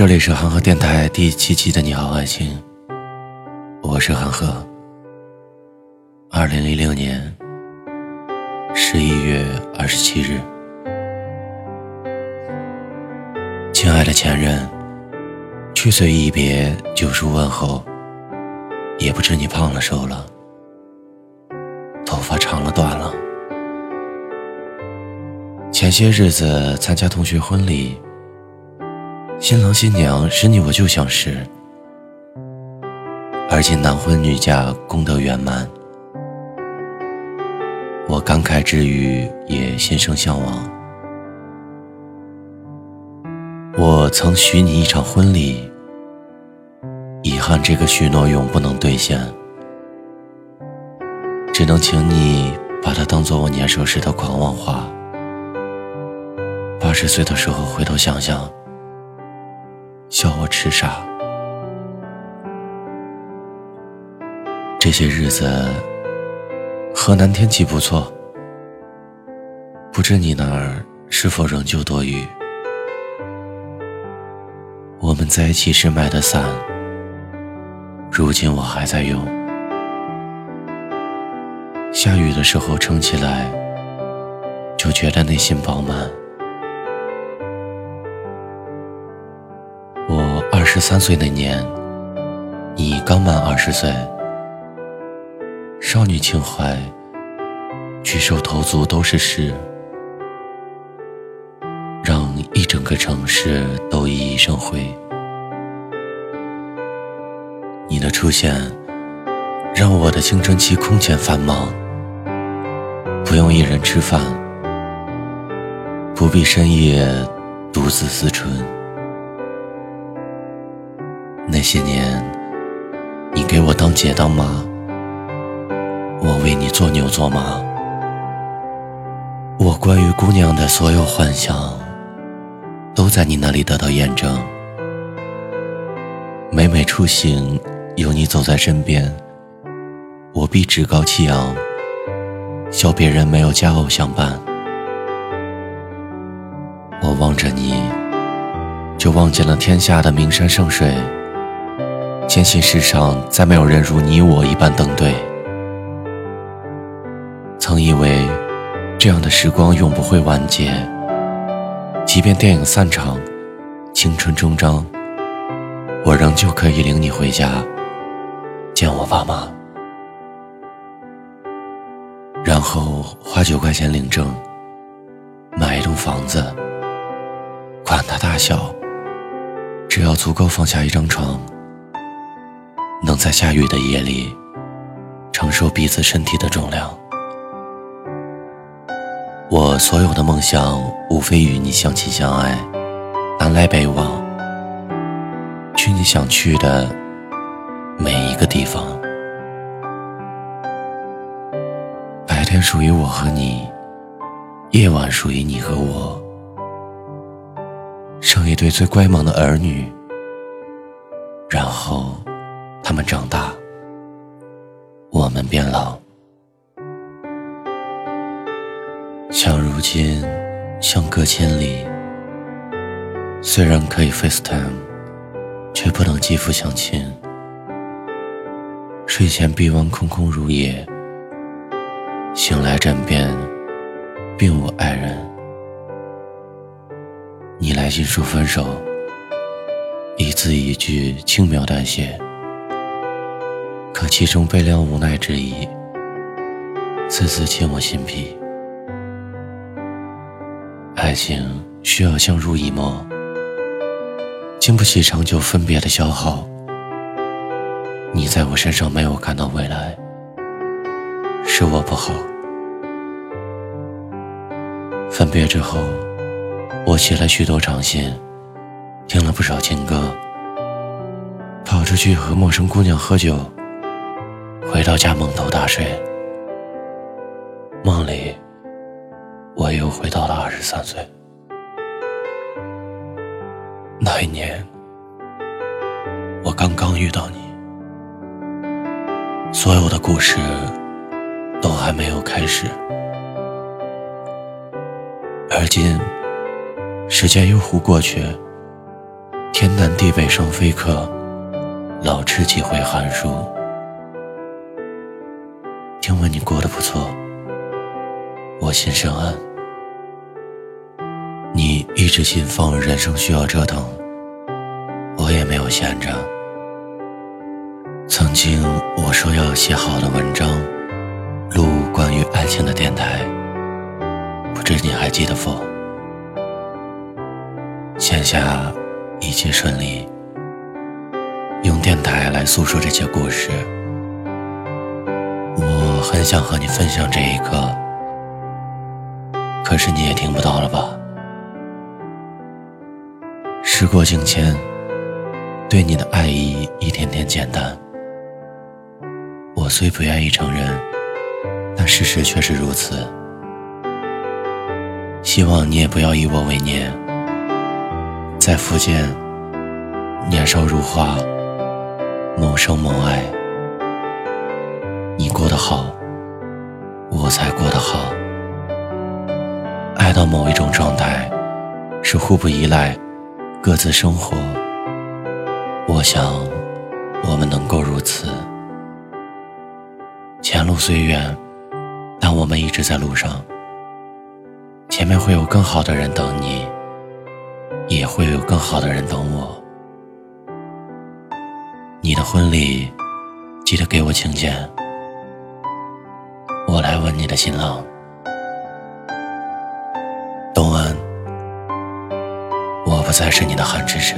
这里是韩河电台第七期的《你好，爱情》，我是韩河。二零一六年十一月二十七日，亲爱的前任，去岁一别，旧书问候，也不知你胖了瘦了，头发长了短了。前些日子参加同学婚礼。新郎新娘是你我就像是，而今男婚女嫁功德圆满，我感慨之余也心生向往。我曾许你一场婚礼，遗憾这个许诺永不能兑现，只能请你把它当做我年少时的狂妄话。八十岁的时候回头想想。是啥。这些日子，河南天气不错，不知你那儿是否仍旧多雨？我们在一起时买的伞，如今我还在用。下雨的时候撑起来，就觉得内心饱满。十三岁那年，你刚满二十岁，少女情怀，举手投足都是诗，让一整个城市都熠熠生辉。你的出现，让我的青春期空前繁忙，不用一人吃饭，不必深夜独自思春。那些年，你给我当姐当妈，我为你做牛做马。我关于姑娘的所有幻想，都在你那里得到验证。每每出行，有你走在身边，我必趾高气扬，笑别人没有佳偶相伴。我望着你，就望见了天下的名山圣水。坚信世上再没有人如你我一般登对。曾以为这样的时光永不会完结，即便电影散场，青春终章，我仍旧可以领你回家见我爸妈，然后花九块钱领证，买一栋房子，管它大小，只要足够放下一张床。能在下雨的夜里承受彼此身体的重量，我所有的梦想无非与你相亲相爱，南来北往，去你想去的每一个地方。白天属于我和你，夜晚属于你和我，生一对最乖萌的儿女，他们长大，我们变老。像如今，相隔千里，虽然可以 FaceTime，却不能肌肤相亲。睡前臂弯空空如也，醒来枕边并无爱人。你来信说分手，一字一句轻描淡写。可其中悲凉无奈之意，字字沁我心脾。爱情需要相濡以沫，经不起长久分别的消耗。你在我身上没有看到未来，是我不好。分别之后，我写了许多长信，听了不少情歌，跑出去和陌生姑娘喝酒。回到家蒙头大睡，梦里我又回到了二十三岁。那一年，我刚刚遇到你，所有的故事都还没有开始，而今时间又忽过去，天南地北生飞客，老吃几回寒暑。过得不错，我心深安。你一直信奉人生需要折腾，我也没有闲着。曾经我说要写好的文章，录关于爱情的电台，不知你还记得否？线下一切顺利，用电台来诉说这些故事。很想和你分享这一刻，可是你也听不到了吧？时过境迁，对你的爱意一天天减淡。我虽不愿意承认，但事实却是如此。希望你也不要以我为念。在福建，年少如花，梦生梦爱。你过得好，我才过得好。爱到某一种状态，是互不依赖，各自生活。我想，我们能够如此。前路虽远，但我们一直在路上。前面会有更好的人等你。也会有更好的人等我。你的婚礼，记得给我请柬。你的新郎。东安，我不再是你的韩芝芝。